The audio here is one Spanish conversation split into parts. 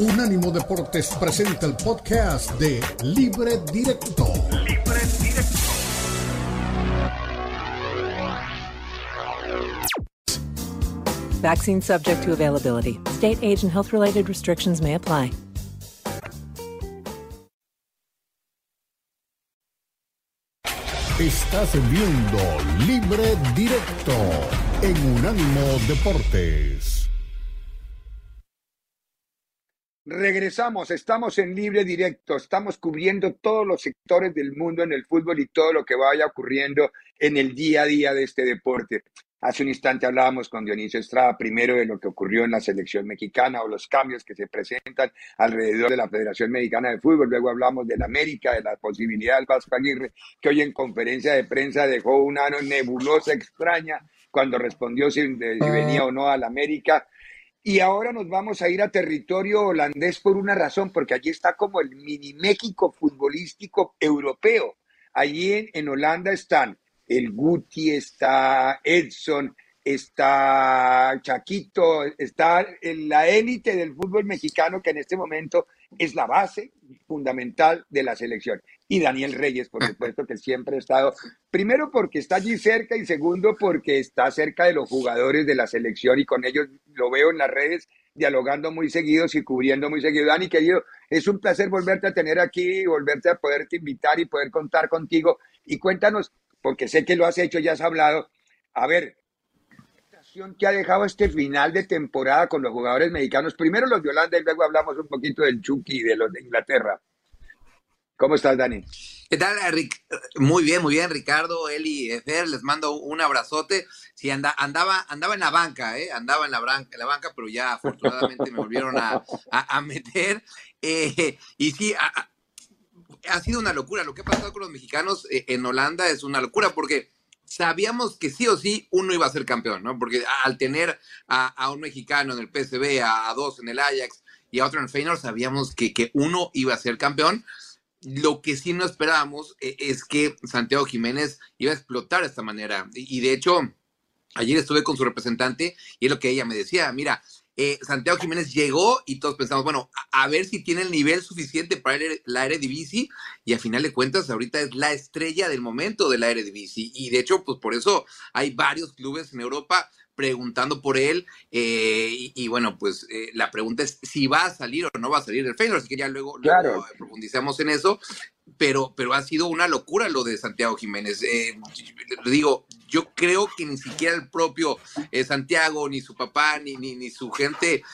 Unánimo Deportes presenta el podcast de Libre Directo. Libre Directo. Vaccine subject to availability. State, age, and health related restrictions may apply. Estás viendo Libre Directo en Unánimo Deportes. Regresamos, estamos en libre directo, estamos cubriendo todos los sectores del mundo en el fútbol y todo lo que vaya ocurriendo en el día a día de este deporte. Hace un instante hablábamos con Dionisio Estrada primero de lo que ocurrió en la selección mexicana o los cambios que se presentan alrededor de la Federación Mexicana de Fútbol. Luego hablamos del América, de la posibilidad del Vasco Aguirre, que hoy en conferencia de prensa dejó una nebulosa extraña cuando respondió si, venía o no al América. Y ahora nos vamos a ir a territorio holandés por una razón, porque allí está como el mini México futbolístico europeo. Allí en, Holanda están el Guti, está Edson, está Chaquito, está en la élite del fútbol mexicano que en este momento es la base fundamental de la selección. Y Daniel Reyes, por supuesto, que siempre ha estado, primero porque está allí cerca y segundo porque está cerca de los jugadores de la selección y con ellos lo veo en las redes dialogando muy seguidos y cubriendo muy seguido. Dani, querido, es un placer volverte a tener aquí, volverte a poderte invitar y poder contar contigo. Y cuéntanos, porque sé que lo has hecho, ya has hablado. A ver, ¿qué ha dejado este final de temporada con los jugadores mexicanos? Primero los de Holanda y luego hablamos un poquito del Chucky y de los de Inglaterra. ¿Cómo estás, Dani? ¿Qué tal, Rick? Muy bien, muy bien, Ricardo, Eli, Fer, les mando un abrazote. Sí, anda, andaba, andaba en la banca, ¿eh? Andaba en la, la banca, pero ya afortunadamente me volvieron a, a, meter. Eh, y sí, a, ha sido una locura. Lo que ha pasado con los mexicanos eh, en Holanda es una locura porque sabíamos que sí o sí uno iba a ser campeón, ¿no? Porque al tener a, un mexicano en el PSV, a, dos en el Ajax y a otro en el Feyenoord, sabíamos que, que uno iba a ser campeón. Lo que sí no esperábamos eh, es que Santiago Jiménez iba a explotar de esta manera. y de hecho, ayer estuve con su representante y es lo que ella me decía, mira, eh, Santiago Jiménez llegó y todos pensamos, bueno, a, ver si tiene el nivel suficiente para la Eredivisie y a final de cuentas ahorita es la estrella del momento de la Eredivisie y de hecho pues por eso hay varios clubes en Europa preguntando por él eh, y, bueno pues eh, la pregunta es si va a salir o no va a salir del Feyenoord así que ya luego, luego profundizamos en eso pero, pero ha sido una locura lo de Santiago Jiménez. Eh, digo, yo creo que ni siquiera el propio eh, Santiago, ni su papá, ni, ni, su gente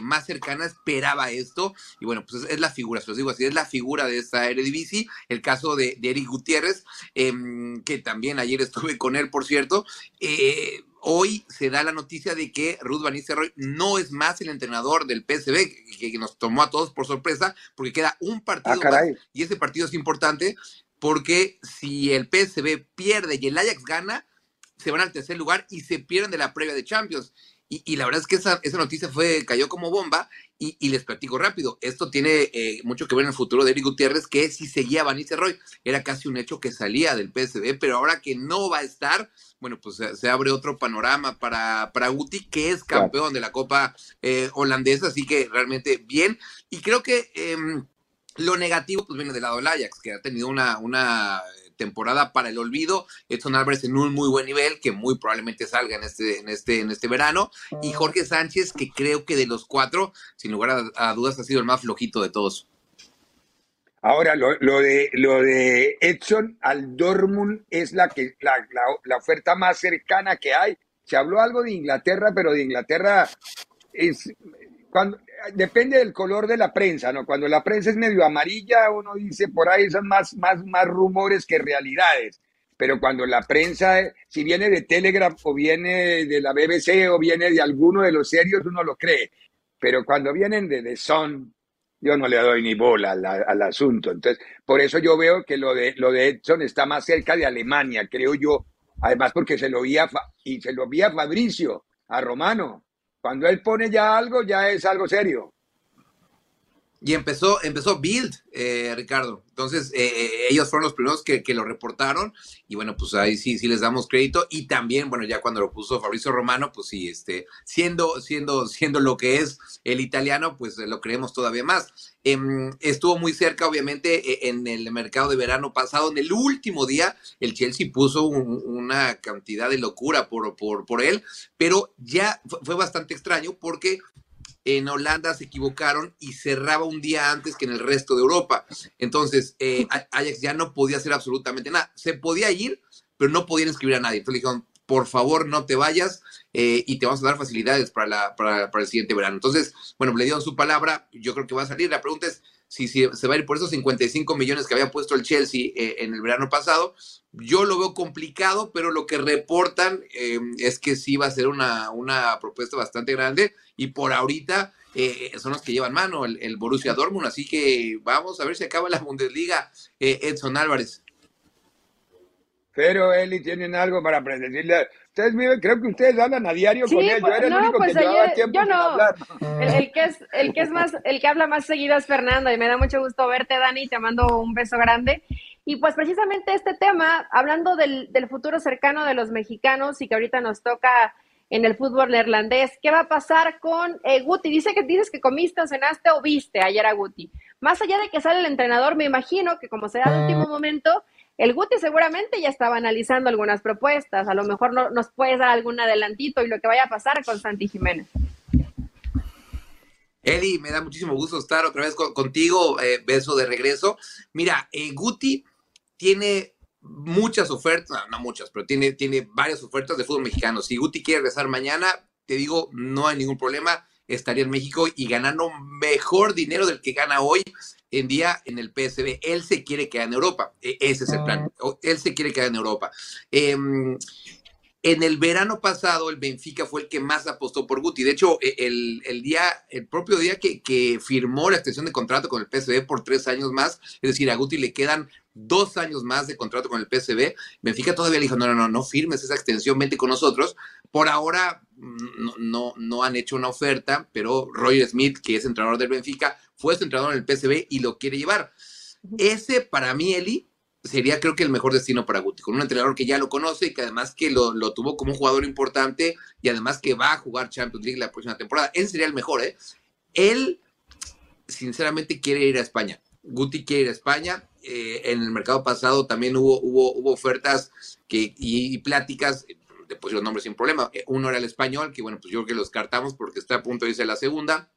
más cercana esperaba esto. Y bueno, pues es, la figura, se los digo así, es la figura de esta Eredivisie. El caso de, de Eric Gutiérrez, em, que también ayer estuve con él, por cierto. Eh, hoy se da la noticia de que Ruth Van Nistelrooy no es más el entrenador del PSV, que, nos tomó a todos por sorpresa, porque queda un partido ah, más, y ese partido es importante porque si el PSV pierde y el Ajax gana, se van al tercer lugar y se pierden de la previa de Champions. Y, la verdad es que esa, esa, noticia fue, cayó como bomba y, les platico rápido. Esto tiene eh, mucho que ver en el futuro de Eric Gutiérrez, que si seguía Van Roy era casi un hecho que salía del PSV, pero ahora que no va a estar, bueno, pues se, abre otro panorama para, para Guti, que es campeón de la Copa eh, holandesa, así que realmente bien. Y creo que em, lo negativo pues viene del lado del Ajax, que ha tenido una, una temporada para el olvido. Edson Álvarez en un muy buen nivel, que muy probablemente salga en este, en este, en este verano. Y Jorge Sánchez, que creo que de los cuatro, sin lugar a, dudas, ha sido el más flojito de todos. Ahora, lo, de, lo de Edson al Dortmund es la, que, la, la oferta más cercana que hay. Se habló algo de Inglaterra, pero de Inglaterra es, cuando, depende del color de la prensa, ¿no? Cuando la prensa es medio amarilla, uno dice por ahí son más, más, más rumores que realidades. Pero cuando la prensa, si viene de Telegraph o viene de la BBC o viene de alguno de los serios, uno lo cree. Pero cuando vienen de The Sun, yo no le doy ni bola al, al, asunto. Entonces, por eso yo veo que lo de, lo de Edson está más cerca de Alemania, creo yo. Además, porque se lo vi y se lo vi a Fabricio, a Romano. Cuando él pone ya algo, ya es algo serio. Y empezó, empezó Build, eh, Ricardo. Entonces, eh, eh, ellos fueron los primeros que, lo reportaron. Y bueno, pues ahí sí, sí les damos crédito. Y también, bueno, ya cuando lo puso Fabrizio Romano, pues sí, este, siendo, siendo, siendo lo que es el italiano, pues lo creemos todavía más. Em, estuvo muy cerca, obviamente, e, en el mercado de verano pasado. En el último día, el Chelsea puso una cantidad de locura por, por, por él, pero ya fue bastante extraño porque en Holanda se equivocaron y cerraba un día antes que en el resto de Europa. Entonces, eh, Ajax ya no podía hacer absolutamente nada. Se podía ir, pero no podían inscribir a nadie. Entonces le dijeron, por favor, no te vayas eh, y te vamos a dar facilidades para, la, para, para, el siguiente verano. Entonces, bueno, le dieron su palabra, yo creo que va a salir. La pregunta es si, se va a ir por esos 55 millones que había puesto el Chelsea eh, en el verano pasado. Yo lo veo complicado, pero lo que reportan eh, es que sí va a ser una, una propuesta bastante grande y por ahorita eh, son los que llevan mano, el, Borussia Dortmund. Así que vamos a ver si acaba la Bundesliga, Edson Álvarez. Pero Eli, ¿tienen algo para decirle Ustedes creo que ustedes hablan a diario con él. Yo era el único pues que llevaba tiempo yo no. hablar. El, que es, el que es más, el que habla más seguido es Fernando, y me da mucho gusto verte, Dani. Te mando un beso grande. Y pues precisamente este tema, hablando del, del futuro cercano de los mexicanos y que ahorita nos toca en el fútbol neerlandés, ¿qué va a pasar con eh, Guti? Dice que dices que comiste, cenaste o viste ayer a Guti. Más allá de que sale el entrenador, me imagino que como será el último momento, el Guti seguramente ya estaba analizando algunas propuestas, a lo mejor no, nos puedes dar algún adelantito y lo que vaya a pasar con Santi Jiménez. Eli, me da muchísimo gusto estar otra vez contigo, eh, beso de regreso. Mira, eh, Guti tiene muchas ofertas, no, muchas, pero tiene, tiene varias ofertas de fútbol mexicano. Si Guti quiere regresar mañana, te digo, no hay ningún problema, estaría en México y ganando mejor dinero del que gana hoy en día en el PSB. Él se quiere quedar en Europa. E, ese es el plan. Ah. Él se quiere quedar en Europa. Em, en el verano pasado, el Benfica fue el que más apostó por Guti. De hecho, e, el, día, el propio día que, que, firmó la extensión de contrato con el PSB por tres años más, es decir, a Guti le quedan dos años más de contrato con el PSB. Benfica todavía le dijo, no, no, no, no firmes esa extensión, vente con nosotros. Por ahora no, no, no han hecho una oferta, pero Roger Smith, que es entrenador del Benfica, fue su entrenador en el PSB y lo quiere llevar. Ese para mí, Eli, sería creo que el mejor destino para Guti, con un entrenador que ya lo conoce y que además que lo, tuvo como un jugador importante y además que va a jugar Champions League la próxima temporada. Ese sería el mejor, ¿eh? Él, sinceramente, quiere ir a España. Guti quiere ir a España. Eh, en el mercado pasado también hubo, hubo, hubo ofertas que, y, pláticas, pues los nombres sin problema. Eh, uno era el español, que bueno, pues yo creo que lo descartamos porque está a punto de irse a la segunda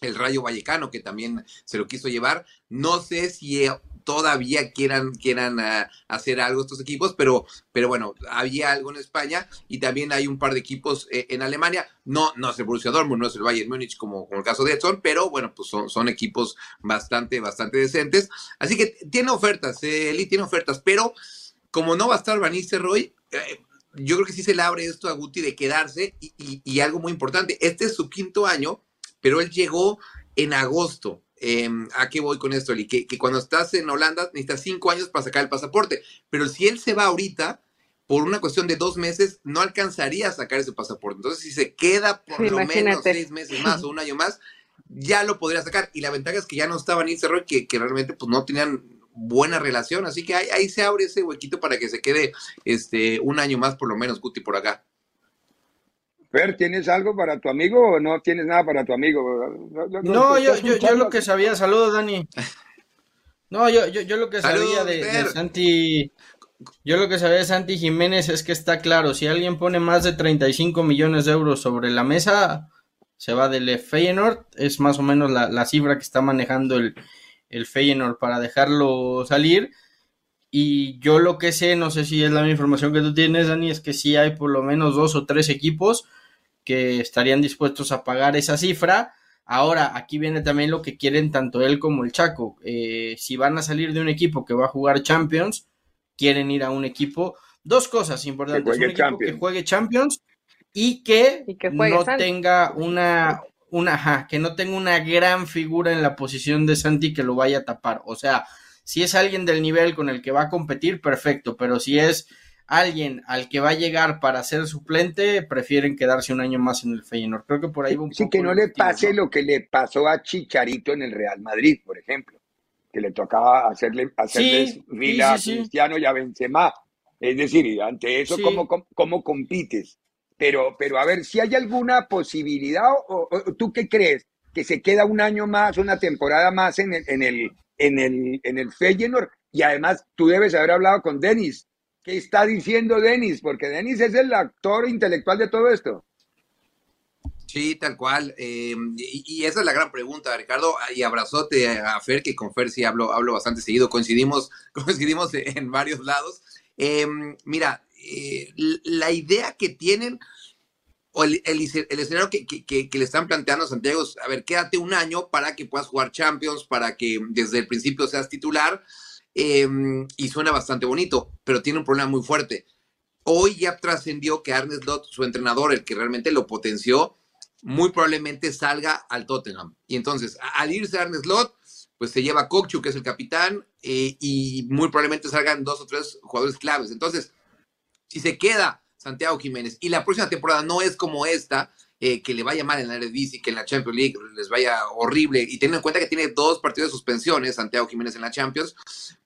el Rayo Vallecano, que también se lo quiso llevar. No sé si eh, todavía quieran, quieran ah, hacer algo estos equipos, pero, pero bueno, había algo en España y también hay un par de equipos eh, en Alemania. No, no es el Borussia Dortmund, no es el Bayern Múnich como, como el caso de Edson, pero bueno, pues son, son equipos bastante, bastante decentes. Así que tiene ofertas, eh, Eli tiene ofertas, pero como no va a estar Van Roy, yo creo que sí se le abre esto a Guti de quedarse y algo muy importante, este es su quinto año pero él llegó en agosto. Em, ¿A qué voy con esto, Eli? Que, cuando estás en Holanda necesitas cinco años para sacar el pasaporte, pero si él se va ahorita, por una cuestión de dos meses, no alcanzaría a sacar ese pasaporte. Entonces, si se queda por lo menos seis meses más o un año más, ya lo podría sacar. Y la ventaja es que ya no estaban en Roy, que, que realmente pues, no tenían buena relación. Así que ahí, ahí, se abre ese huequito para que se quede este, un año más, por lo menos, Guti, por acá. Fer, ¿tienes algo para tu amigo o no tienes nada para tu amigo? No, yo, yo, lo que sabía, saludos Dani. No, yo, yo, lo que sabía de, Santi, yo lo que sabía de Santi Jiménez es que está claro, si alguien pone más de 35 millones de euros sobre la mesa, se va del Feyenoord, es más o menos la, cifra que está manejando el, el Feyenoord para dejarlo salir. Y yo lo que sé, no sé si es la misma información que tú tienes, Dani, es que sí hay por lo menos dos o tres equipos que estarían dispuestos a pagar esa cifra. Ahora, aquí viene también lo que quieren tanto él como el Chaco. Eh, si van a salir de un equipo que va a jugar Champions, quieren ir a un equipo. Dos cosas importantes. un equipo que juegue Champions y que, no tenga una, una que no tenga una gran figura en la posición de Santi que lo vaya a tapar. O sea, si es alguien del nivel con el que va a competir, perfecto. Pero si es alguien al que va a llegar para ser suplente, prefieren quedarse un año más en el Feyenoord. Creo que por ahí va un sí, que no le pase lo que le pasó a Chicharito en el Real Madrid, por ejemplo, que le tocaba hacerle, hacerle a Cristiano y a Benzema. Es decir, ante eso, ¿cómo, cómo, compites? Pero, pero a ver, si hay alguna posibilidad, o, ¿tú qué crees? ¿Que se queda un año más, una temporada más en el, en el, en el, en el Feyenoord? Y además, tú debes haber hablado con Denis, ¿Qué está diciendo Denis? Porque Denis es el actor intelectual de todo esto. Sí, tal cual. Eh, y, esa es la gran pregunta, Ricardo. Y abrazote a Fer, que con Fer sí hablo, hablo bastante seguido. Coincidimos, coincidimos en varios lados. Eh, mira, eh, la idea que tienen, o el, escenario que, que, le están planteando a Santiago es, a ver, quédate un año para que puedas jugar Champions, para que desde el principio seas titular Em, y suena bastante bonito, pero tiene un problema muy fuerte. Hoy ya trascendió que Arne Slot, su entrenador, el que realmente lo potenció, muy probablemente salga al Tottenham. Y entonces, al irse Arne Slot, pues se lleva a Kokchu, que es el capitán, eh, y muy probablemente salgan dos o tres jugadores claves. Entonces, si se queda Santiago Jiménez y la próxima temporada no es como esta, eh, que le vaya mal en la y que en la Champions League les vaya horrible, y teniendo en cuenta que tiene dos partidos de suspensiones, Santiago Jiménez en la Champions,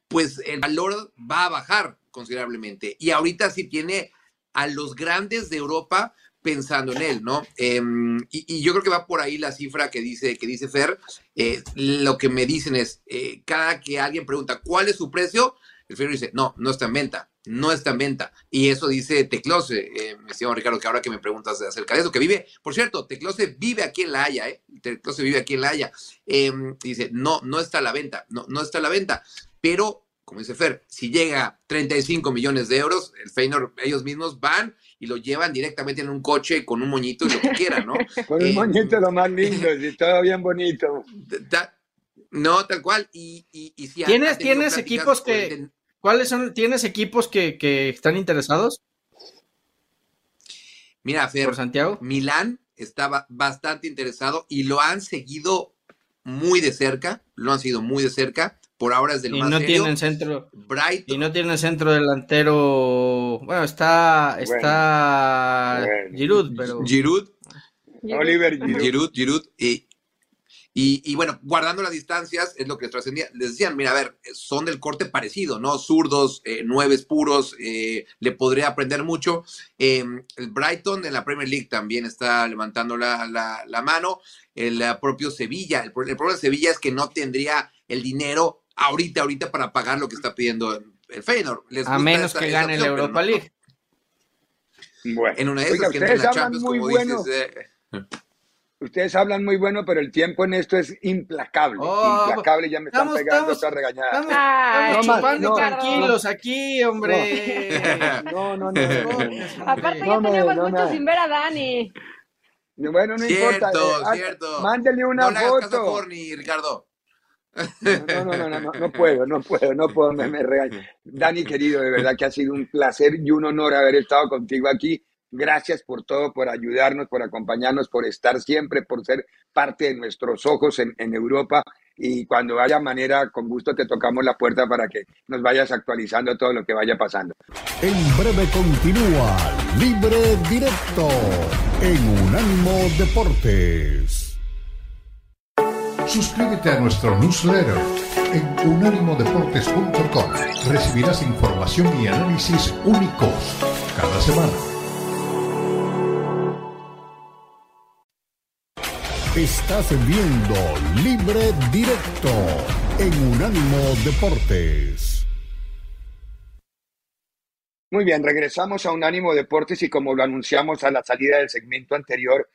pues el valor va a bajar considerablemente. Y ahorita sí tiene a los grandes de Europa pensando en él, ¿no? Em, y, yo creo que va por ahí la cifra que dice, que dice Fer. Eh, lo que me dicen es, eh, cada que alguien pregunta cuál es su precio, el Fer dice, no, no está en venta, no está en venta. Y eso dice Teclose, eh, me decía Ricardo, que ahora que me preguntas acerca de eso, que vive, por cierto, Teclose vive aquí en La Haya, ¿eh? Teclose vive aquí en La Haya. Em, dice, no, no está a la venta, no, no está a la venta pero como dice Fer, si llega 35 millones de euros, el Feyenoord, ellos mismos van y lo llevan directamente en un coche con un moñito y lo que quieran, ¿no? con un eh, moñito lo más lindo, y todo bien bonito. no, tal cual. Y, y, si ¿Tienes, ¿tienes equipos que... ¿Cuáles son? ¿Tienes equipos que, que están interesados? Mira, Fer, ¿Por Santiago? Milán estaba bastante interesado y lo han seguido muy de cerca, lo han seguido muy de cerca por ahora es del y no tienen centro y no tienen centro delantero bueno está está Giroud pero Giroud Oliver Giroud Giroud, y, y, bueno, guardando las distancias, es lo que trascendía. Les decían, mira, a ver, son del corte parecido, ¿no? Zurdos, eh, nueves puros, eh, le podría aprender mucho. Eh, el Brighton en la Premier League también está levantando la, la, mano. El propio Sevilla, el, problema de Sevilla es que no tendría el dinero ahorita, ahorita para pagar lo que está pidiendo el Feyenoord. a menos que gane la Europa League. Bueno, en una de esas que la Champions, muy como bueno. dices, eh. Ustedes hablan muy bueno, pero el tiempo en esto es implacable. Oh, implacable, ya me están pegando otra regañada. Estamos, chupando tranquilos aquí, hombre. No, no, no. Aparte ya tenemos mucho sin ver a Dani. Bueno, no importa. Cierto, eh, cierto. Mándele una no foto. Le Ricardo. No, no, no, no, puedo, no puedo, no puedo, me, me Dani, querido, de verdad que ha sido un placer y un honor haber estado contigo aquí. Gracias por todo, por ayudarnos, por acompañarnos, por estar siempre, por ser parte de nuestros ojos en, en Europa. Y cuando haya manera, con gusto te tocamos la puerta para que nos vayas actualizando todo lo que vaya pasando. En breve continúa Libre Directo en Unánimo Deportes. Suscríbete a nuestro newsletter en unánimodeportes.com. Recibirás información y análisis únicos cada semana. Estás viendo Libre Directo en Unánimo Deportes. Muy bien, regresamos a Unánimo Deportes y como lo anunciamos a la salida del segmento anterior,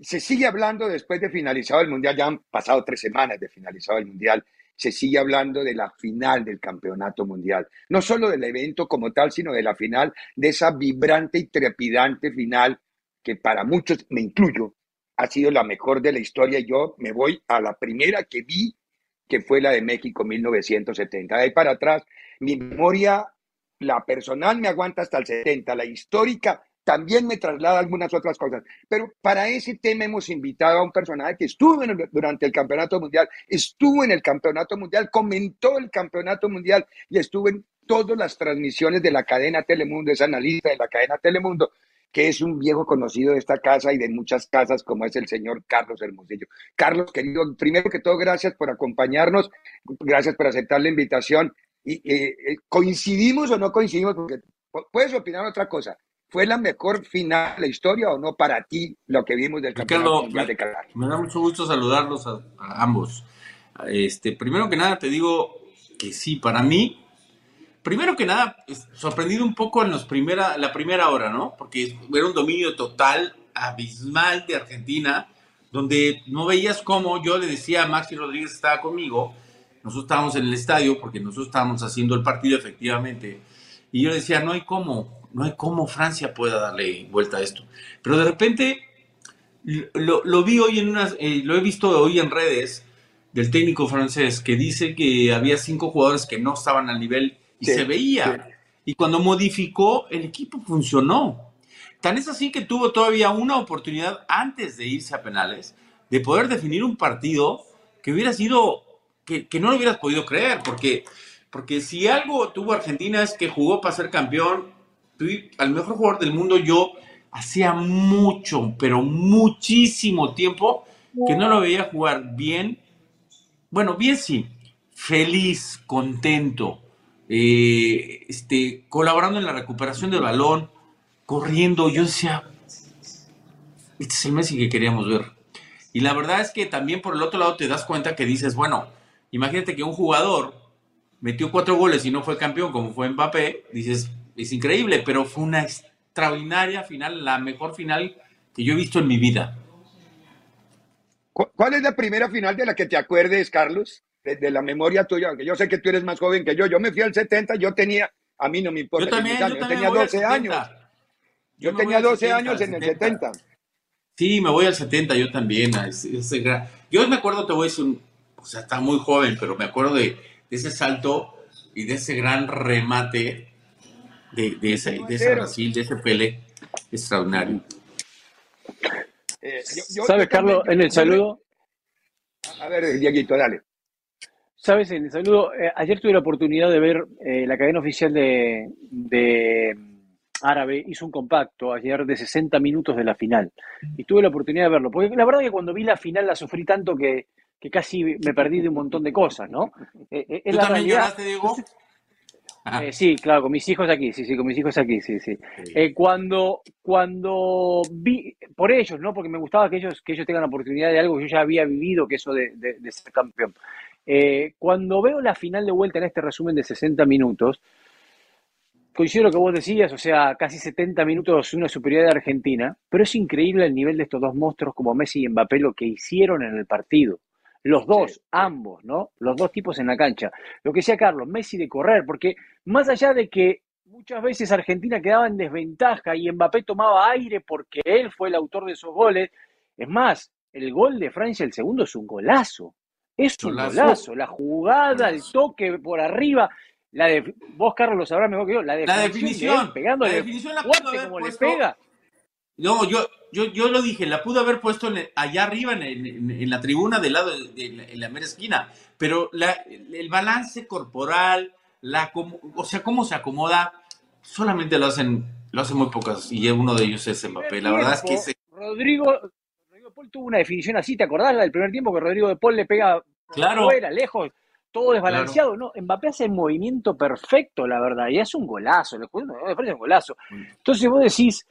se sigue hablando después de finalizado el Mundial, ya han pasado tres semanas de finalizado el Mundial, se sigue hablando de la final del Campeonato Mundial. No solo del evento como tal, sino de la final, de esa vibrante y trepidante final que para muchos, me incluyo, ha sido la mejor de la historia. Yo me voy a la primera que vi, que fue la de México 1970. De ahí para atrás, mi memoria, la personal me aguanta hasta el 70, la histórica también me traslada algunas otras cosas. Pero para ese tema hemos invitado a un personaje que estuvo durante el Campeonato Mundial, estuvo en el Campeonato Mundial, comentó el Campeonato Mundial y estuvo en todas las transmisiones de la cadena Telemundo, es analista de la cadena Telemundo, que es un viejo conocido de esta casa y de muchas casas, como es el señor Carlos Hermosillo. Carlos, querido, primero que todo, gracias por acompañarnos, gracias por aceptar la invitación. Y, eh, eh, ¿Coincidimos o no coincidimos? Porque puedes opinar otra cosa. ¿Fue la mejor final de la historia o no para ti lo que vimos del campeonato me, de Qatar? Me da mucho gusto saludarlos a, ambos. Este, primero que nada te digo que sí, para mí, primero que nada, sorprendido un poco en los primera, la primera hora, ¿no? Porque era un dominio total, abismal de Argentina, donde no veías cómo yo le decía a Maxi Rodríguez estaba conmigo, nosotros estábamos en el estadio porque nosotros estábamos haciendo el partido efectivamente, y yo le decía, no hay cómo, no hay cómo Francia pueda darle vuelta a esto. Pero de repente lo, vi hoy en unas, eh, lo he visto hoy en redes del técnico francés que dice que había cinco jugadores que no estaban al nivel y se veía. Y cuando modificó, el equipo funcionó. Tan es así que tuvo todavía una oportunidad antes de irse a penales de poder definir un partido que hubiera sido, que, que no lo hubieras podido creer, porque, porque si algo tuvo Argentina es que jugó para ser campeón, al mejor jugador del mundo yo hacía mucho, pero muchísimo tiempo que no lo veía jugar bien. Bueno, bien sí, feliz, contento, eh, este, colaborando en la recuperación del balón, corriendo. Yo decía, este es el Messi que queríamos ver. Y la verdad es que también por el otro lado te das cuenta que dices, bueno, imagínate que un jugador metió cuatro goles y no fue campeón como fue Mbappé, dices, es increíble, pero fue una extraordinaria final, la mejor final que yo he visto en mi vida. ¿Cuál es la primera final de la que te acuerdes, Carlos? De, la memoria tuya, aunque yo sé que tú eres más joven que yo. Yo me fui al 70, yo tenía, a mí no me importa. Yo también, yo, tenía 12 años. Yo, tenía 12 años en el 70. Sí, me voy al 70, yo también. yo me acuerdo, te voy a decir, o sea, está muy joven, pero me acuerdo de, de ese salto y de ese gran remate de, de, ese, de Brasil, de ese Pele extraordinario. Eh, ¿Sabes, Carlos, en el saludo? A ver, Dieguito, dale. Sabes, en el saludo, eh, ayer tuve la oportunidad de ver eh, la cadena oficial de, de, Árabe, hizo un compacto ayer de 60 minutos de la final. Y tuve la oportunidad de verlo. Porque la verdad que cuando vi la final la sufrí tanto que, que casi me perdí de un montón de cosas, ¿no? ¿Tú también lloraste, Diego? Eh, sí, claro, con mis hijos aquí, sí, sí, con mis hijos aquí, sí, sí. Eh, cuando, cuando vi, por ellos, ¿no? Porque me gustaba que ellos, que ellos tengan la oportunidad de algo que yo ya había vivido, que eso de, ser campeón. Eh, cuando veo la final de vuelta en este resumen de 60 minutos, coincido lo que vos decías, o sea, casi 70 minutos una superioridad de Argentina, pero es increíble el nivel de estos dos monstruos como Messi y Mbappé, lo que hicieron en el partido. Los dos, ambos, ¿no? Los dos tipos en la cancha. Lo que decía Carlos, Messi de correr, porque más allá de que muchas veces Argentina quedaba en desventaja y Mbappé tomaba aire porque él fue el autor de esos goles, es más, el gol de Francia, el segundo, es un golazo. Es un golazo. La jugada, el toque por arriba. La de, vos, Carlos, lo sabrás mejor que yo. La, definición, pegándole la definición la como le pega. No, yo, yo, yo lo dije, la pudo haber puesto allá arriba en, la tribuna del lado de, en la mera esquina, pero el balance corporal, la, o sea, cómo se acomoda, solamente lo hacen, lo hacen muy pocas y uno de ellos es Mbappé. La verdad es que Rodrigo, Rodrigo Paul tuvo una definición así, ¿te acordás la del primer tiempo que Rodrigo de Paul le pega claro. fuera, lejos? todo desbalanceado, ¿no? Mbappé hace el movimiento perfecto, la verdad, y es un golazo, le un golazo. Entonces vos decís,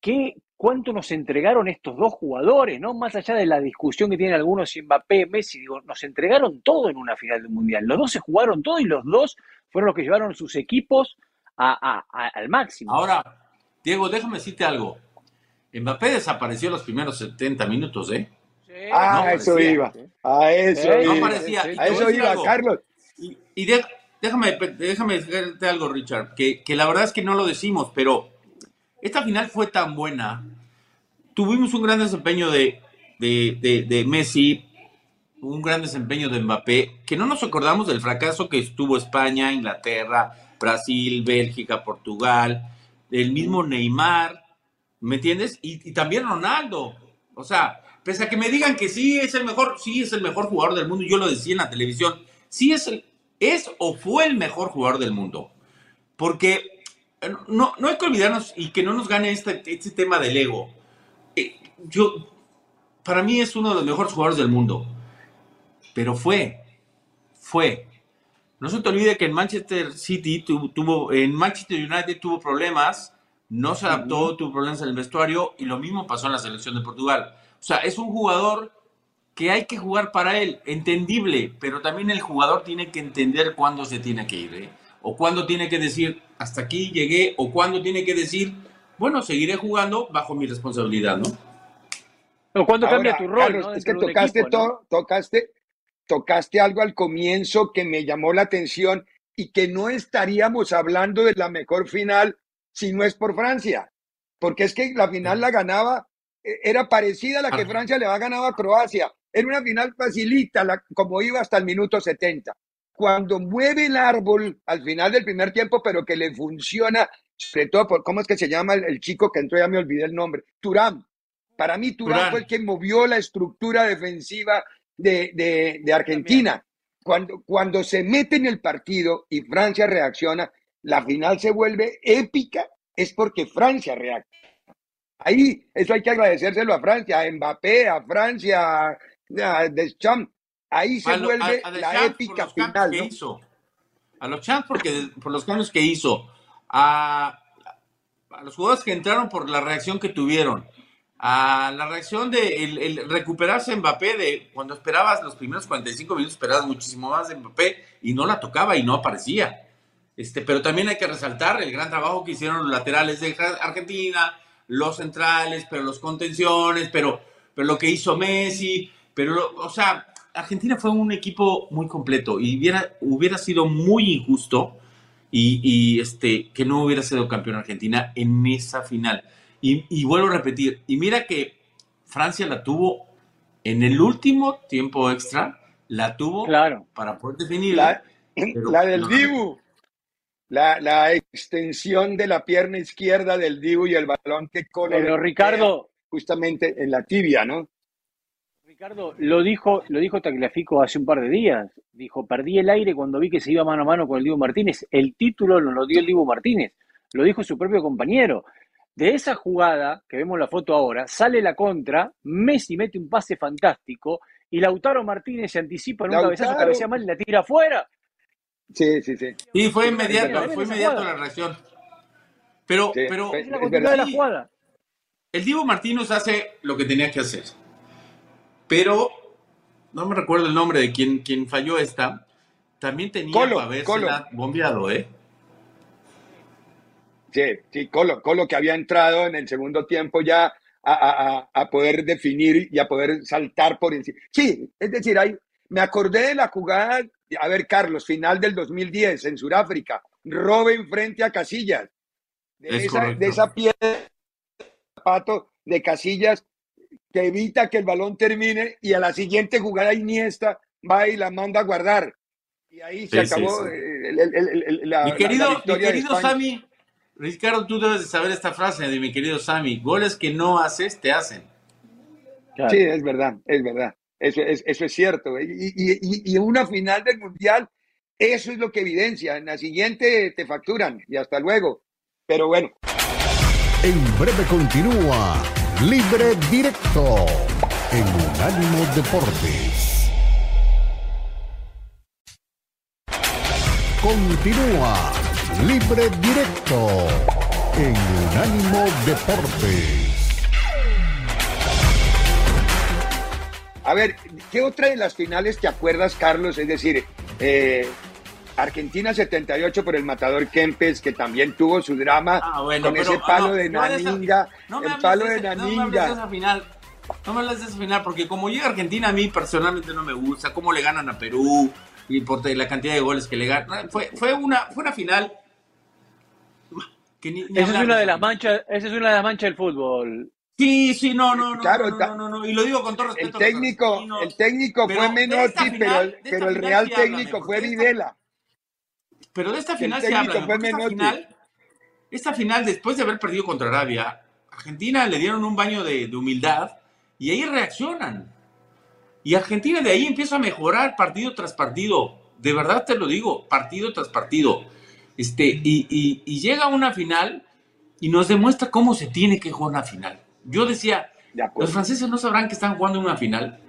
¿qué, cuánto nos entregaron estos dos jugadores, ¿no? Más allá de la discusión que tienen algunos Mbappé, Messi, digo, nos entregaron todo en una final del Mundial. Los dos se jugaron todo y los dos fueron los que llevaron sus equipos al máximo. Ahora, Diego, déjame decirte algo. Mbappé desapareció los primeros 70 minutos, ¿eh? ah, eso iba. A eso iba. No aparecía. a eso iba, Carlos. Y, déjame, déjame decirte algo, Richard, que, que la verdad es que no lo decimos, pero esta final fue tan buena. Tuvimos un gran desempeño de, Messi, un gran desempeño de Mbappé, que no nos acordamos del fracaso que estuvo España, Inglaterra, Brasil, Bélgica, Portugal, el mismo Neymar, ¿me entiendes? Y, también Ronaldo. O sea, pese a que me digan que sí es el mejor, sí es el mejor jugador del mundo, yo lo decía en la televisión, sí es, el, es o fue el mejor jugador del mundo. porque no, no hay que olvidarnos y que no nos gane este, este tema del ego. Eh, yo, para mí es uno de los mejores jugadores del mundo, pero fue, fue. No se te olvide que en Manchester City tuvo, en Manchester United tuvo problemas, no se adaptó, tuvo problemas en el vestuario y lo mismo pasó en la selección de Portugal. O sea, es un jugador que hay que jugar para él, entendible, pero también el jugador tiene que entender cuándo se tiene que ir, ¿eh? O cuándo tiene que decir, hasta aquí llegué, o cuándo tiene que decir, bueno, seguiré jugando bajo mi responsabilidad, ¿no? O cuándo cambia tu rol, Es que tocaste todo, tocaste, tocaste algo al comienzo que me llamó la atención y que no estaríamos hablando de la mejor final si no es por Francia, porque es que la final la ganaba, e, era parecida a la que Francia le va ganado a Croacia, era una final facilita, como iba hasta el minuto 70. Cuando mueve el árbol al final del primer tiempo, pero que le funciona, sobre todo por, ¿cómo es que se llama el, chico que entró? Ya me olvidé el nombre. Turán. Para mí, Turán, fue el que movió la estructura defensiva de, de, Argentina. Cuando, cuando se mete en el partido y Francia reacciona, la final se vuelve épica, es porque Francia reacciona. Ahí, eso hay que agradecérselo a Francia, a Mbappé, a Francia, a Deschamps. Ahí se vuelve la épica final. Que hizo. A los Champs porque, por los cambios que hizo. A, los jugadores que entraron por la reacción que tuvieron. A la reacción de el, recuperarse Mbappé de cuando esperabas los primeros 45 minutos, esperabas muchísimo más de Mbappé y no la tocaba y no aparecía. Este, pero también hay que resaltar el gran trabajo que hicieron los laterales de Argentina, los centrales, pero los contenciones, pero, pero lo que hizo Messi, pero, o sea, Argentina fue un equipo muy completo y hubiera, hubiera sido muy injusto y, este, que no hubiera sido campeón Argentina en esa final. Y, vuelvo a repetir, y mira que Francia la tuvo en el último tiempo extra, la tuvo claro. para poder definir. La, del Dibu. La, la, extensión de la pierna izquierda del Dibu y el balón que cola. Pero Ricardo. Justamente en la tibia, ¿no? Ricardo, lo dijo, lo dijo Tagliafico hace un par de días. Dijo, perdí el aire cuando vi que se iba mano a mano con el Dibu Martínez. El título nos lo dio el Dibu Martínez. Lo dijo su propio compañero. De esa jugada, que vemos la foto ahora, sale la contra, Messi mete un pase fantástico y Lautaro Martínez se anticipa en un cabezazo, cabecea mal y la tira afuera. Sí, sí, sí. Y fue inmediato, fue inmediato la reacción. Pero, pero es la de la jugada. El Dibu Martínez hace lo que tenía que hacer pero no me recuerdo el nombre de quien, quien falló esta. También tenía Colo, para bombeado, ¿eh? Sí, sí, Colo, Colo que había entrado en el segundo tiempo ya a, poder definir y a poder saltar por encima. Sí, es decir, ahí me acordé de la jugada, a ver, Carlos, final del 2010 en Sudáfrica, Robin frente a Casillas. De, esa, de esa piedra zapato de Casillas que evita que el balón termine y a la siguiente jugada Iniesta va y la manda a guardar. Y ahí se acabó la, mi querido, mi querido Sammy, Ricardo, tú debes de saber esta frase de mi querido Sammy, goles que no haces, te hacen. Sí, es verdad, es verdad. Eso es, eso es cierto. Y, y, y, en una final del Mundial, eso es lo que evidencia. En la siguiente te facturan y hasta luego. Pero bueno. En breve continúa Libre Directo en Unánimo Deportes. Continúa Libre Directo en Unánimo Deportes. A ver, ¿qué otra de las finales te acuerdas, Carlos? Es decir, eh, Argentina 78 por el matador Kempes, que también tuvo su drama ah, con ese palo de Naninga. el palo de, Naninga. No me esa final. No me hablas de esa final, porque como llega Argentina, a mí personalmente no me gusta. Cómo le ganan a Perú y por la cantidad de goles que le ganan. Fue, fue, una, fue una final. esa, es una de las manchas, esa es una de las manchas del fútbol. Sí, sí, no, no, no, claro, no, no, no, y lo digo con todo respeto. El técnico, el técnico fue Menotti, pero, pero el real técnico fue Videla. Pero de esta final se habla. Esta final, esta final, después de haber perdido contra Arabia, Argentina le dieron un baño de, humildad y ahí reaccionan. Y Argentina de ahí empieza a mejorar partido tras partido. De verdad te lo digo, partido tras partido. Este, y, llega a una final y nos demuestra cómo se tiene que jugar una final. Yo decía, los franceses no sabrán que están jugando una final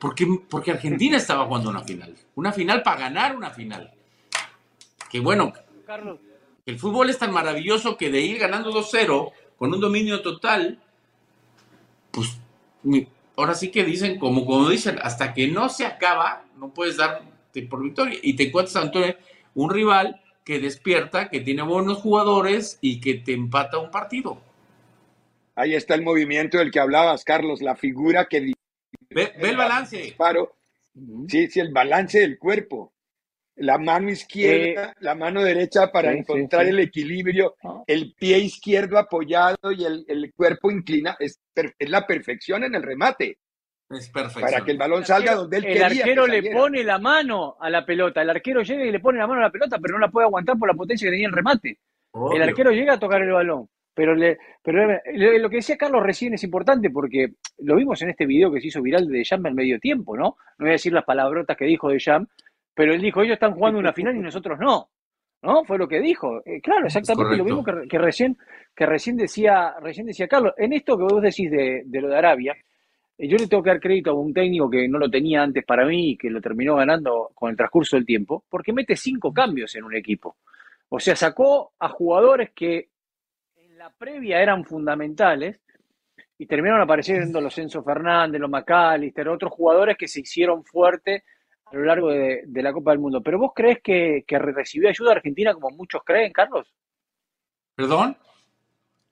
porque, porque Argentina estaba jugando una final. Una final para ganar una final. Que bueno, Carlos. el fútbol es tan maravilloso que de ir ganando 2-0 con un dominio total, pues ahora sí que dicen, como, como dicen, hasta que no se acaba, no puedes darte por victoria. Y te encuentras ante un rival que despierta, que tiene buenos jugadores y que te empata un partido. Ahí está el movimiento del que hablabas, Carlos, la figura que... Ve, el balance. Sí, sí, el balance del cuerpo. La mano izquierda, eh, la mano derecha para encontrar el equilibrio, ah. el pie izquierdo apoyado y el, cuerpo inclina. Es, es la perfección en el remate. Es perfecto. Para que el balón salga donde él el arquero le pone la mano a la pelota. El arquero llega y le pone la mano a la pelota, pero no la puede aguantar por la potencia que tenía el remate. El arquero llega a tocar el balón. Pero, le, pero lo que decía Carlos recién es importante porque lo vimos en este video que se hizo viral de Jam en medio tiempo, ¿no? No voy a decir las palabrotas que dijo de Jam, pero él dijo, ellos están jugando una final y nosotros no. ¿No? Fue lo que dijo. Eh, claro, exactamente lo mismo que, que, recién, que recién, decía, recién decía Carlos. En esto que vos decís de, de lo de Arabia, yo le tengo que dar crédito a un técnico que no lo tenía antes para mí y que lo terminó ganando con el transcurso del tiempo, porque mete cinco cambios en un equipo. O sea, sacó a jugadores que en la previa eran fundamentales y terminaron apareciendo los Enzo Fernández, los McAllister, otros jugadores que se hicieron fuertes a lo largo de, la Copa del Mundo. ¿Pero vos crees que, que recibió ayuda Argentina como muchos creen, Carlos? ¿Perdón?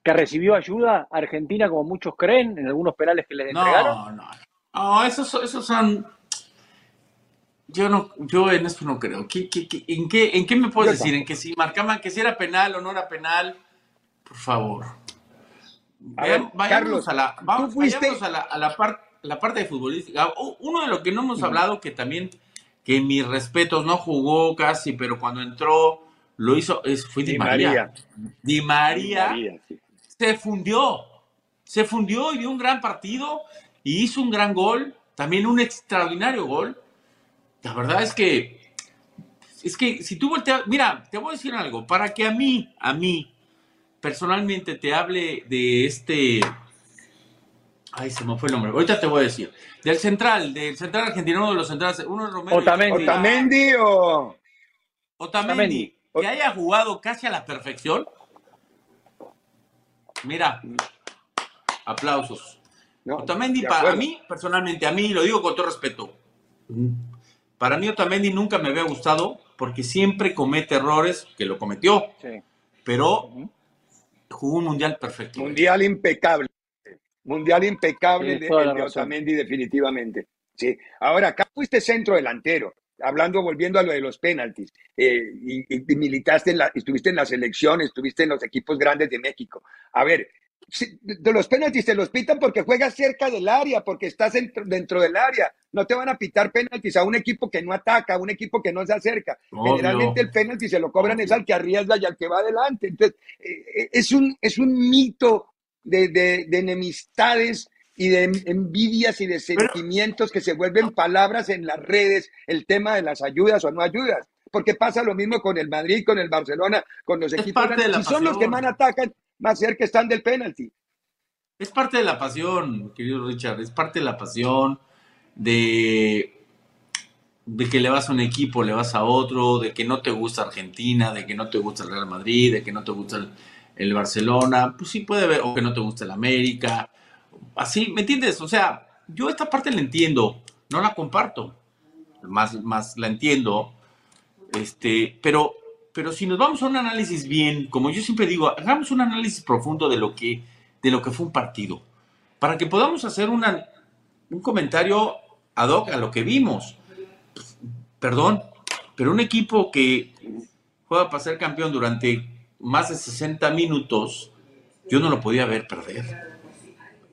que recibió ayuda Argentina, como muchos creen, en algunos penales que les entregaron? No, no, no, esos, esos son... Yo no, yo en esto no creo. en, qué, ¿En qué me puedes decir? ¿En que si marcaban que si era penal o no era penal? Por favor. vayamos a la, vamos, vayamos a la, a la, la parte de futbolística. Uno de lo que no hemos hablado, que también, que mis respetos, no jugó casi, pero cuando entró lo hizo, es, fue Di, María. Di María, se fundió, se fundió y dio un gran partido y hizo un gran gol, también un extraordinario gol. La verdad es que, es que si tú volteas, mira, te voy a decir algo, para que a mí, a mí, personalmente te hable de este, ay, se me fue el nombre, ahorita te voy a decir, del central, del central argentino, uno de los centrales, uno es Romero. Otamendi. Otamendi o... Otamendi, que haya jugado casi a la perfección, Mira, aplausos. Otamendi, para mí, personalmente, a mí, lo digo con todo respeto, para mí Otamendi nunca me había gustado porque siempre comete errores, que lo cometió, pero jugó un mundial perfecto. Mundial impecable. Mundial impecable de, Otamendi, definitivamente. Sí. Ahora, acá fuiste centro delantero hablando, volviendo a lo de los penaltis, eh, y, militaste, en la, estuviste en la selección, estuviste en los equipos grandes de México. A ver, de los penaltis te los pitan porque juegas cerca del área, porque estás dentro, del área. No te van a pitar penaltis a un equipo que no ataca, a un equipo que no se acerca. Generalmente el penalti se lo cobran es al que arriesga y al que va adelante. Entonces, eh, eh, es, un, es un mito de, de, de enemistades y de envidias y de sentimientos que se vuelven palabras en las redes, el tema de las ayudas o no ayudas. Porque pasa lo mismo con el Madrid, con el Barcelona, con los equipos. Si son los que más atacan, más cerca están del penalti. Es parte de la pasión, querido Richard, es parte de la pasión de, de que le vas a un equipo, le vas a otro, de que no te gusta Argentina, de que no te gusta el Real Madrid, de que no te gusta el, el Barcelona, pues sí puede ver, o que no te gusta el América, así, ¿me entiendes? O sea, yo esta parte la entiendo, no la comparto, más, más la entiendo, este, pero, pero si nos vamos a un análisis bien, como yo siempre digo, hagamos un análisis profundo de lo que, de lo que fue un partido, para que podamos hacer una, un comentario ad hoc a lo que vimos. Perdón, pero un equipo que juega para ser campeón durante más de 60 minutos, yo no lo podía ver perder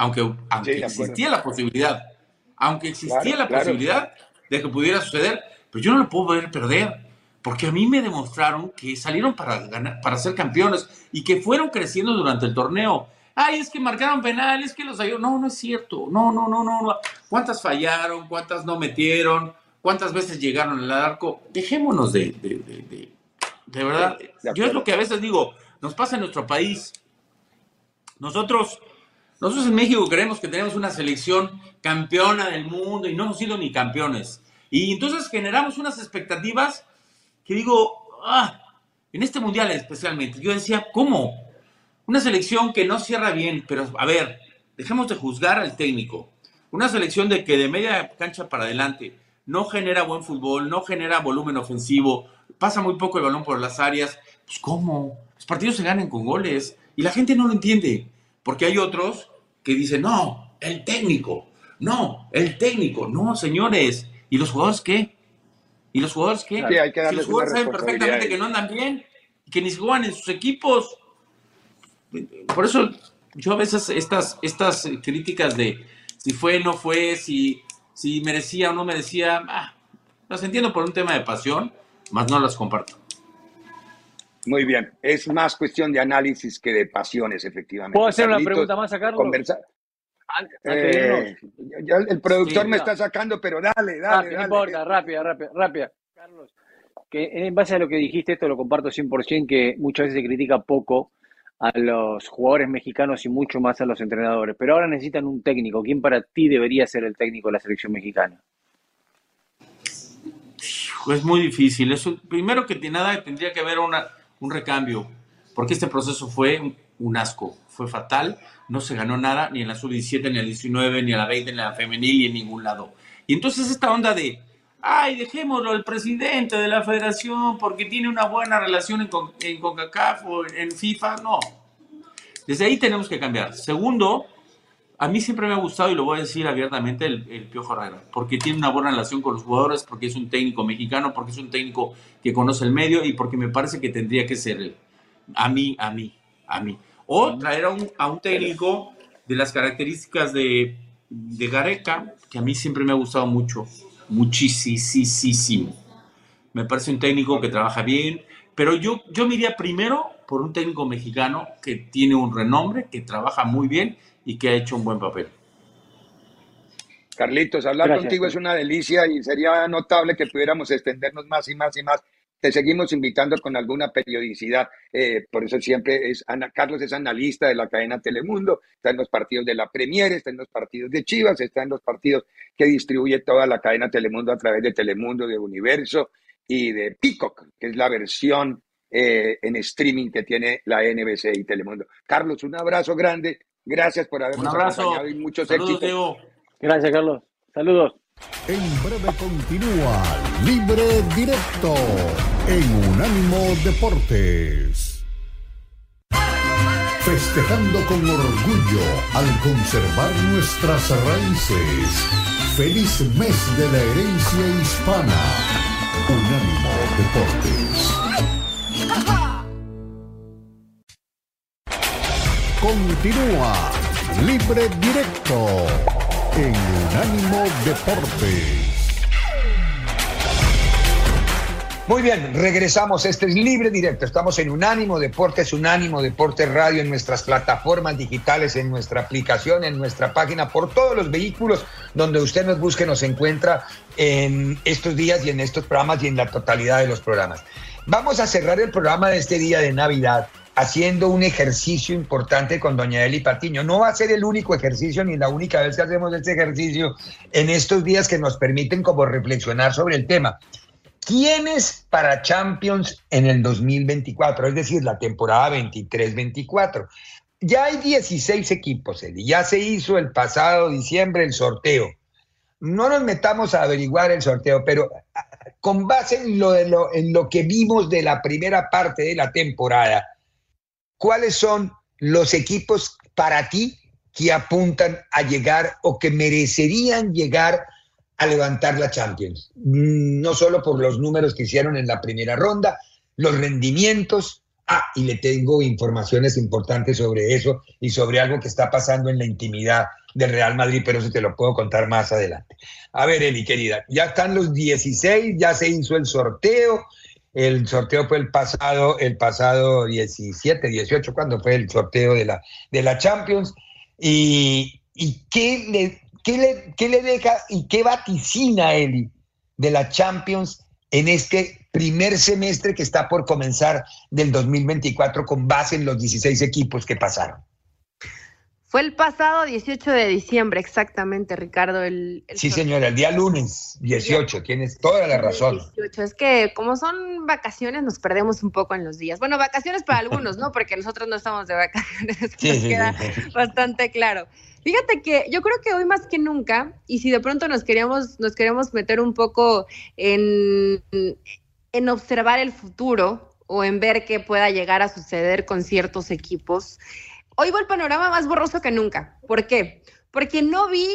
aunque, aunque existía la posibilidad, aunque existía la posibilidad de que pudiera suceder, pero yo no lo puedo ver perder, porque a mí me demostraron que salieron para ganar, para ser campeones y que fueron creciendo durante el torneo. Ay, es que marcaron penal, es que los ayudó. No, no es cierto. No, no, no, no. ¿Cuántas fallaron? ¿Cuántas no metieron? ¿Cuántas veces llegaron al arco? Dejémonos de, De verdad, yo es lo que a veces digo, nos pasa en nuestro país. Nosotros, nosotros en México creemos que tenemos una selección campeona del mundo y no hemos sido ni campeones. Y entonces generamos unas expectativas que digo, ah, en este mundial especialmente, yo decía, ¿cómo? Una selección que no cierra bien, pero a ver, dejemos de juzgar al técnico. Una selección de que de media cancha para adelante no genera buen fútbol, no genera volumen ofensivo, pasa muy poco el balón por las áreas. Pues ¿cómo? Los partidos se ganan con goles y la gente no lo entiende, porque hay otros que dicen, no, el técnico, no, el técnico, no, señores, ¿y los jugadores qué? ¿Y los jugadores qué? hay que si los jugadores saben perfectamente que no andan bien, que ni juegan en sus equipos. Por eso yo a veces estas, estas críticas de si fue, no fue, si, si merecía o no merecía, ah, las entiendo por un tema de pasión, más no las comparto. Muy bien, es más cuestión de análisis que de pasiones, efectivamente. ¿Puedo hacer una pregunta más a Carlos? Eh, el productor me está sacando, pero dale, dale. no importa, rápida, rápida, rápida. Carlos, que en base a lo que dijiste, esto lo comparto 100%, que muchas veces se critica poco a los jugadores mexicanos y mucho más a los entrenadores, pero ahora necesitan un técnico. ¿Quién para ti debería ser el técnico de la selección mexicana? Es muy difícil. Eso, primero que nada tendría que haber una, un recambio, porque este proceso fue un asco, fue fatal no se ganó nada, ni en la sub-17, ni en la 19, ni en la 20, ni en la femenil, ni en ningún lado. Y entonces esta onda de, ay, dejémoslo al presidente de la federación porque tiene una buena relación en, en CONCACAF o en FIFA, no. Desde ahí tenemos que cambiar. Segundo, a mí siempre me ha gustado, y lo voy a decir abiertamente, el, el Piojo Herrera, porque tiene una buena relación con los jugadores, porque es un técnico mexicano, porque es un técnico que conoce el medio y porque me parece que tendría que ser él. A mí, a mí, a mí. O traer a un, a un técnico de las características de, de Gareca, que a mí siempre me ha gustado mucho, muchísimo. Me parece un técnico que trabaja bien, pero yo, yo me iría primero por un técnico mexicano que tiene un renombre, que trabaja muy bien y que ha hecho un buen papel. Carlitos, hablar contigo es una delicia y sería notable que pudiéramos extendernos más y más y más te seguimos invitando con alguna periodicidad. Eh, por eso siempre es Ana, Carlos es analista de la cadena Telemundo, está en los partidos de la Premier, está en los partidos de Chivas, está en los partidos que distribuye toda la cadena Telemundo a través de Telemundo, de Universo y de Peacock, que es la versión eh, en streaming que tiene la NBC y Telemundo. Carlos, un abrazo grande. Gracias por habernos acompañado y muchos éxitos. Gracias, Carlos. Saludos. En breve continúa Libre Directo en Unánimo Deportes. Festejando con orgullo al conservar nuestras raíces. Feliz mes de la herencia hispana. Unánimo Deportes. Continúa Libre Directo en Unánimo Deportes. Muy bien, regresamos. Este es Libre Directo. Estamos en Unánimo Deportes, Unánimo Deportes Radio, en nuestras plataformas digitales, en nuestra aplicación, en nuestra página, por todos los vehículos donde usted nos busque, nos encuentra en estos días y en estos programas y en la totalidad de los programas. Vamos a cerrar el programa de este día de Navidad haciendo un ejercicio importante con doña Eli Patiño. No va a ser el único ejercicio ni la única vez que hacemos este ejercicio en estos días que nos permiten como reflexionar sobre el tema. ¿Quiénes para Champions en el 2024? Es decir, la temporada 23-24. Ya hay 16 equipos, Eli. Ya se hizo el pasado diciembre el sorteo. No nos metamos a averiguar el sorteo, pero ah, con base en lo, en lo que vimos de la primera parte de la temporada, ¿cuáles son los equipos para ti que apuntan a llegar o que merecerían llegar a levantar la Champions? Mm, no solo por los números que hicieron en la primera ronda, los rendimientos. Ah, y le tengo informaciones importantes sobre eso y sobre algo que está pasando en la intimidad del Real Madrid, pero eso te lo puedo contar más adelante. A ver, Eli, querida, ya están los 16, ya se hizo el sorteo, el sorteo fue el pasado, el pasado 17, 18, cuando fue el sorteo de la, de la Champions. ¿Y, y qué, le, qué, le, qué le deja y qué vaticina Eli de la Champions en este primer semestre que está por comenzar del 2024 con base en los 16 equipos que pasaron. Fue el pasado 18 de diciembre, exactamente, Ricardo. El, sí, señora, el día lunes 18, tienes toda la razón. 18. Es que como son vacaciones, nos perdemos un poco en los días. Bueno, vacaciones para algunos, ¿no? Porque nosotros no estamos de vacaciones, sí, nos queda bastante claro. Fíjate que yo creo que hoy más que nunca, y si de pronto nos queríamos, nos queremos meter un poco en, en observar el futuro o en ver qué pueda llegar a suceder con ciertos equipos, hoy va el panorama más borroso que nunca. ¿Por qué? Porque no vi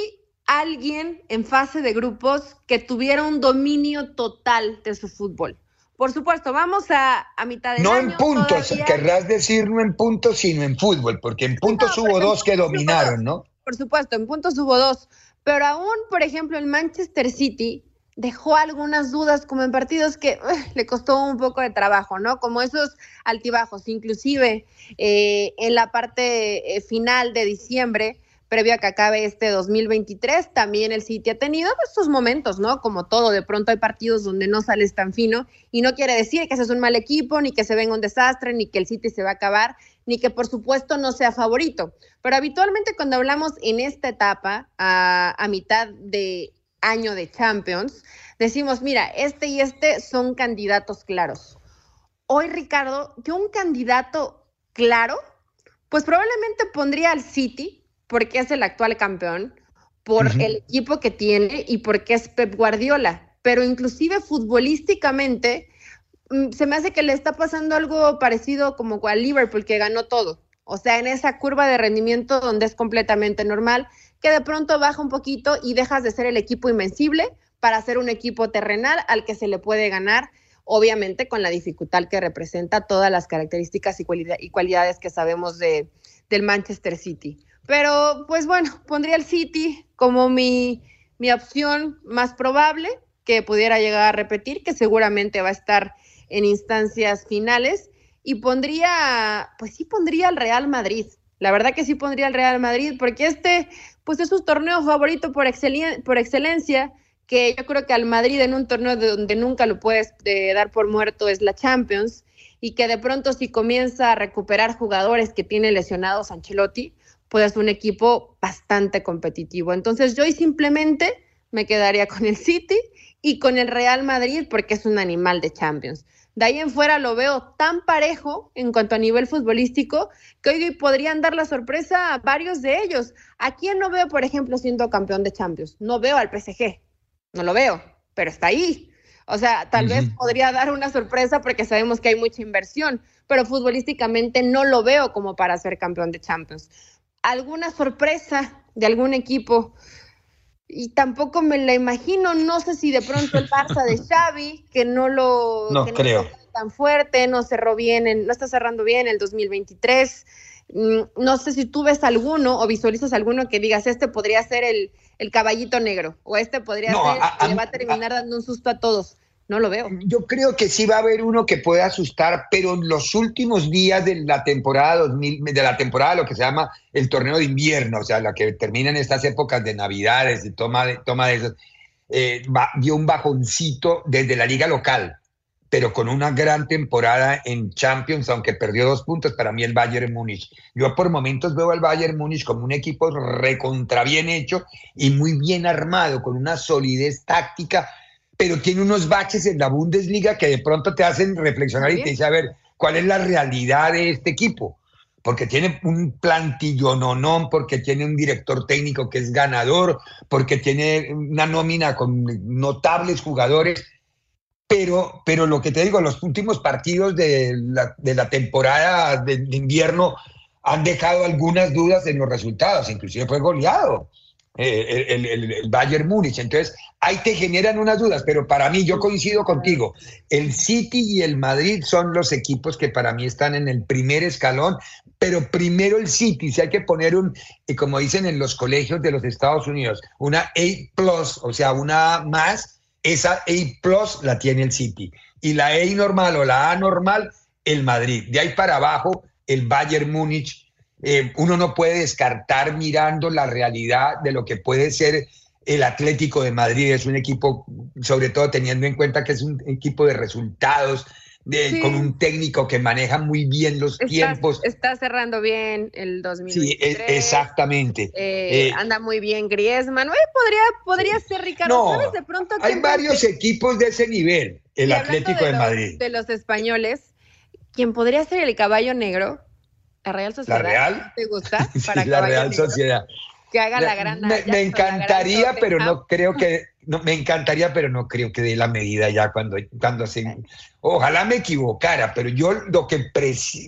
a alguien en fase de grupos que tuviera un dominio total de su fútbol. Por supuesto, vamos a, a mitad de No en puntos, querrás decir no en puntos, sino en fútbol, porque en puntos hubo dos que dominaron, ¿no? Por supuesto, en puntos hubo dos. Pero aún, por ejemplo, el Manchester City dejó algunas dudas como en partidos que le costó un poco de trabajo, ¿no? Como esos altibajos, inclusive eh, en la parte eh, final de diciembre, previo a que acabe este 2023, también el City ha tenido estos momentos, ¿no? Como todo, de pronto hay partidos donde no sales tan fino y no quiere decir que ese es un mal equipo, ni que se venga un desastre, ni que el City se va a acabar, ni que por supuesto no sea favorito. Pero habitualmente cuando hablamos en esta etapa, a mitad de año de Champions, decimos, mira, este y este son candidatos claros. Hoy, Ricardo, yo un candidato claro, pues probablemente pondría al City, porque es el actual campeón, por el equipo que tiene y porque es Pep Guardiola. Pero inclusive futbolísticamente, mm, se me hace que le está pasando algo parecido como a Liverpool, que ganó todo. O sea, en esa curva de rendimiento donde es completamente normal que de pronto baja un poquito y dejas de ser el equipo invencible para ser un equipo terrenal al que se le puede ganar, obviamente con la dificultad que representa todas las características y, cualidades que sabemos de, del Manchester City. Pero pues bueno, pondría el City como mi, mi opción más probable que pudiera llegar a repetir, que seguramente va a estar en instancias finales. Y pondría, pues sí pondría al Real Madrid. La verdad que sí pondría al Real Madrid, porque este, pues es su torneo favorito por, por excelencia, que yo creo que al Madrid en un torneo de donde nunca lo puedes dar por muerto es la Champions, y que de pronto si comienza a recuperar jugadores que tiene lesionados Ancelotti, pues es un equipo bastante competitivo. Entonces yo simplemente me quedaría con el City y con el Real Madrid porque es un animal de Champions. De ahí en fuera lo veo tan parejo en cuanto a nivel futbolístico que hoy podrían dar la sorpresa a varios de ellos. ¿A quién no veo, por ejemplo, siendo campeón de Champions? No veo al PSG, no lo veo, pero está ahí. O sea, tal vez podría dar una sorpresa porque sabemos que hay mucha inversión, pero futbolísticamente no lo veo como para ser campeón de Champions. ¿Alguna sorpresa de algún equipo? Y tampoco me la imagino, no sé si de pronto el Barça de Xavi, que no lo no, creo. tan fuerte, no cerró bien, no está cerrando bien el 2023. Mm, no sé si tú ves alguno o visualizas alguno que digas, este podría ser el, el caballito negro, o este podría ser que va a terminar dando un susto a todos. No lo veo. Yo creo que sí va a haber uno que pueda asustar, pero en los últimos días de la temporada 2000, de la temporada, lo que se llama el torneo de invierno, o sea, la que termina en estas épocas de Navidades y toma de, toma de esas, eh, dio un bajoncito desde la liga local, pero con una gran temporada en Champions, aunque perdió dos puntos, para mí el Bayern Múnich. Yo por momentos veo al Bayern Múnich como un equipo recontra bien hecho y muy bien armado, con una solidez táctica pero tiene unos baches en la Bundesliga que de pronto te hacen reflexionar y te dicen, a ver, ¿cuál es la realidad de este equipo? Porque tiene un plantillononón, porque tiene un director técnico que es ganador, porque tiene una nómina con notables jugadores, pero, pero lo que te digo, los últimos partidos de la, de la temporada de, invierno han dejado algunas dudas en los resultados, inclusive fue goleado. Eh, el, el, Bayern Múnich. Entonces, ahí te generan unas dudas, pero para mí, yo coincido contigo, el City y el Madrid son los equipos que para mí están en el primer escalón, pero primero el City, si hay que poner un, y como dicen en los colegios de los Estados Unidos, una A plus, o sea, una más, esa A plus la tiene el City. Y la A normal o la A normal, el Madrid. De ahí para abajo, el Bayern Múnich eh, uno no puede descartar mirando la realidad de lo que puede ser el Atlético de Madrid es un equipo, sobre todo teniendo en cuenta que es un equipo de resultados, con un técnico que maneja muy bien los tiempos. Está cerrando bien el 2023. Sí, e, exactamente. Eh, eh, anda muy bien Griezmann. podría, podría ser Ricardo. ¿Sabes de pronto hay varios equipos de ese nivel, el Atlético de, Madrid. De los españoles, quien podría ser el caballo negro, la Real Sociedad. ¿La Real? ¿Te gusta? Para la Real Sociedad. Que haga la gran. Me, me encantaría, pero no creo que no, me encantaría, pero no creo que dé la medida ya cuando, cuando se... Ojalá me equivocara, pero yo lo que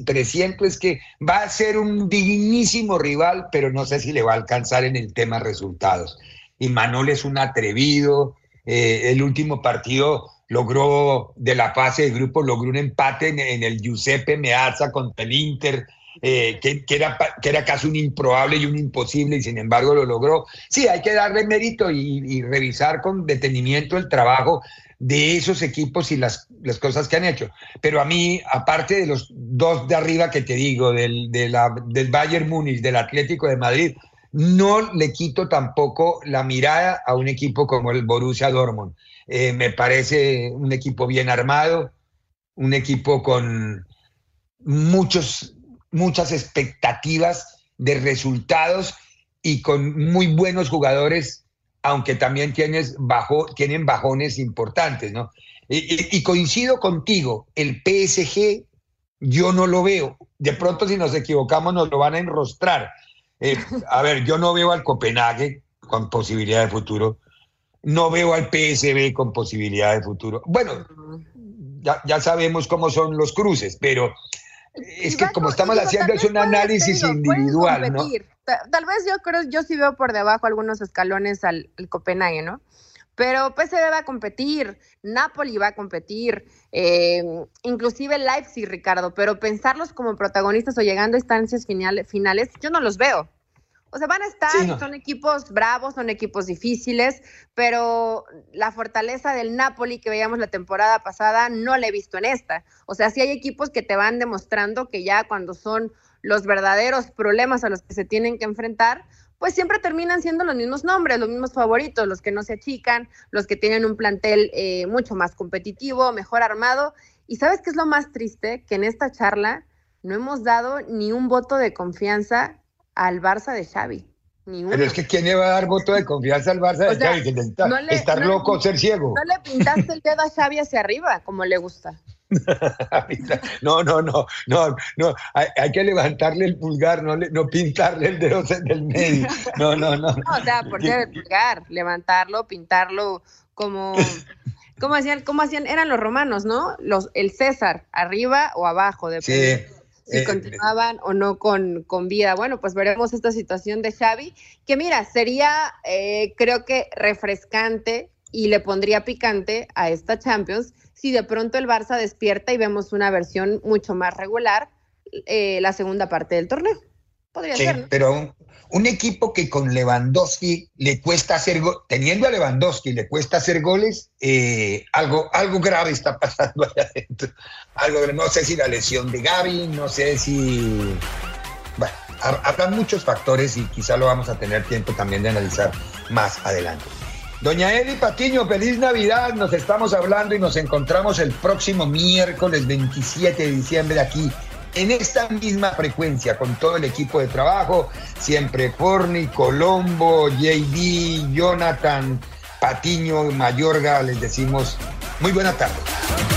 presiento es que va a ser un dignísimo rival, pero no sé si le va a alcanzar en el tema resultados. Y Manol es un atrevido, eh, el último partido logró de la fase de grupo, logró un empate en, en el Giuseppe Meazza contra el Inter, eh, que, era, que era casi un improbable y un imposible y sin embargo lo logró. Sí, hay que darle mérito y, revisar con detenimiento el trabajo de esos equipos y las, las, cosas que han hecho. Pero a mí, aparte de los dos de arriba que te digo, del, de la, del Bayern Múnich, del Atlético de Madrid, no le quito tampoco la mirada a un equipo como el Borussia Dortmund. Eh, me parece un equipo bien armado, un equipo con muchos muchas expectativas de resultados y con muy buenos jugadores, aunque también tienes bajo, tienen bajones importantes, ¿no? Y, coincido contigo, el PSG yo no lo veo. De pronto si nos equivocamos nos lo van a enrostrar. Eh, a ver, yo no veo al Copenhague con posibilidad de futuro. No veo al PSB con posibilidad de futuro. Bueno, ya, ya sabemos cómo son los cruces, pero es que como estamos haciendo es un análisis individual, ¿no? Tal vez yo creo, yo sí veo por debajo algunos escalones al, Copenhague, ¿no? Pero PSV va a competir, Napoli va a competir, eh, inclusive Leipzig, Ricardo, pero pensarlos como protagonistas o llegando a instancias finales, yo no los veo. O sea, van a estar, son equipos bravos, son equipos difíciles, pero la fortaleza del Napoli que veíamos la temporada pasada no la he visto en esta. O sea, sí hay equipos que te van demostrando que ya cuando son los verdaderos problemas a los que se tienen que enfrentar, pues siempre terminan siendo los mismos nombres, los mismos favoritos, los que no se achican, los que tienen un plantel eh, mucho más competitivo, mejor armado. Y sabes qué es lo más triste? Que en esta charla no hemos dado ni un voto de confianza al Barça de Xavi. Pero es que ¿quién le va a dar voto de confianza al Barça de Xavi? Estar loco, ser ciego. No le pintaste el dedo a Xavi hacia arriba, como le gusta. no, no, no, no, no, hay, que levantarle el pulgar, no, no pintarle el dedo del medio. No, no, no. no o sea, por ser el pulgar, levantarlo, pintarlo como, como hacían, como hacían, eran los romanos, ¿no? Los, el César, arriba o abajo, de Sí si eh, continuaban o no con, con, vida. Bueno, pues veremos esta situación de Xavi, que mira, sería eh, creo que refrescante y le pondría picante a esta Champions si de pronto el Barça despierta y vemos una versión mucho más regular eh, la segunda parte del torneo. Podría ser. Pero un equipo que con Lewandowski le cuesta hacer, teniendo a Lewandowski le cuesta hacer goles, eh, algo, algo grave está pasando allá adentro. Algo, no sé si la lesión de Gaby, no sé si... Bueno, habrá muchos factores y quizá lo vamos a tener tiempo también de analizar más adelante. Doña Eli Patiño, feliz Navidad. Nos estamos hablando y nos encontramos el próximo miércoles 27 de diciembre aquí en esta misma frecuencia con todo el equipo de trabajo, siempre Forni, Colombo, JD, Jonathan, Patiño, Mayorga, les decimos muy buena tarde.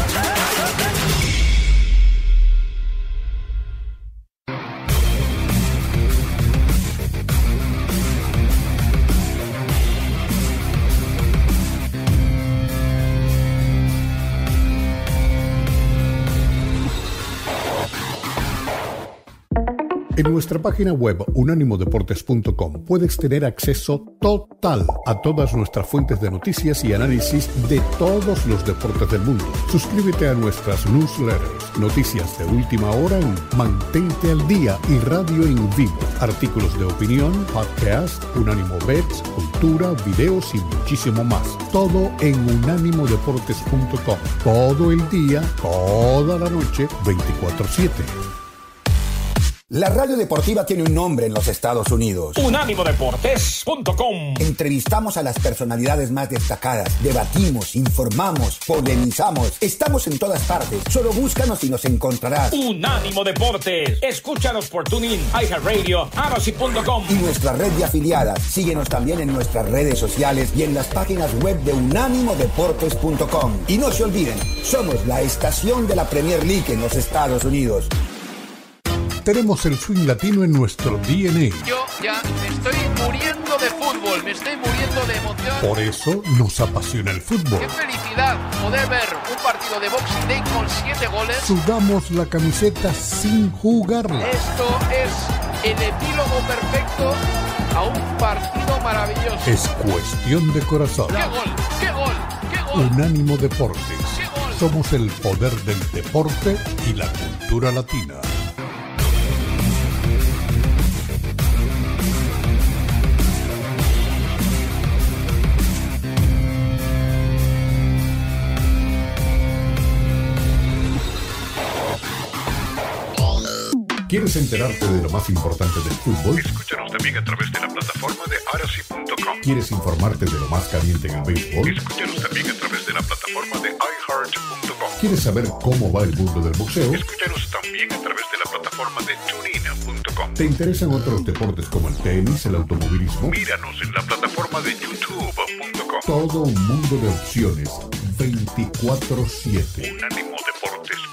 En nuestra página web unánimodeportes.com puedes tener acceso total a todas nuestras fuentes de noticias y análisis de todos los deportes del mundo. Suscríbete a nuestras newsletters, noticias de última hora en Mantente al Día y Radio en Vivo, artículos de opinión, podcast, Unánimo Bets, cultura, videos y muchísimo más. Todo en unánimodeportes.com. Todo el día, toda la noche, 24/7. La radio deportiva tiene un nombre en los Estados Unidos. Unánimodeportes.com. Entrevistamos a las personalidades más destacadas, debatimos, informamos, polemizamos. Estamos en todas partes. Solo búscanos y nos encontrarás. Unánimo Deportes. Escúchanos por TuneIn, iHeartRadio, Arosy.com. Y nuestra red de afiliadas. Síguenos también en nuestras redes sociales y en las páginas web de unánimodeportes.com. Y no se olviden, somos la estación de la Premier League en los Estados Unidos. Tenemos el swing latino en nuestro DNA. Yo ya me estoy muriendo de fútbol, me estoy muriendo de emoción. Por eso nos apasiona el fútbol. Qué felicidad poder ver un partido de Boxing Day con siete goles. Sudamos la camiseta sin jugarla. Esto es el epílogo perfecto a un partido maravilloso. Es cuestión de corazón. ¡Qué gol! ¡Qué gol! ¡Qué gol! Unánimo Deportes. Somos el poder del deporte y la cultura latina. ¿Quieres enterarte de lo más importante del fútbol? Escúchanos también a través de la plataforma de arasi.com. ¿Quieres informarte de lo más caliente en el béisbol? Escúchanos también a través de la plataforma de iHeart.com. ¿Quieres saber cómo va el mundo del boxeo? Escúchanos también a través de la plataforma de tunein.com. ¿Te interesan otros deportes como el tenis, el automovilismo? Míranos en la plataforma de youtube.com. Todo un mundo de opciones 24/7. Unánimodeportes.com.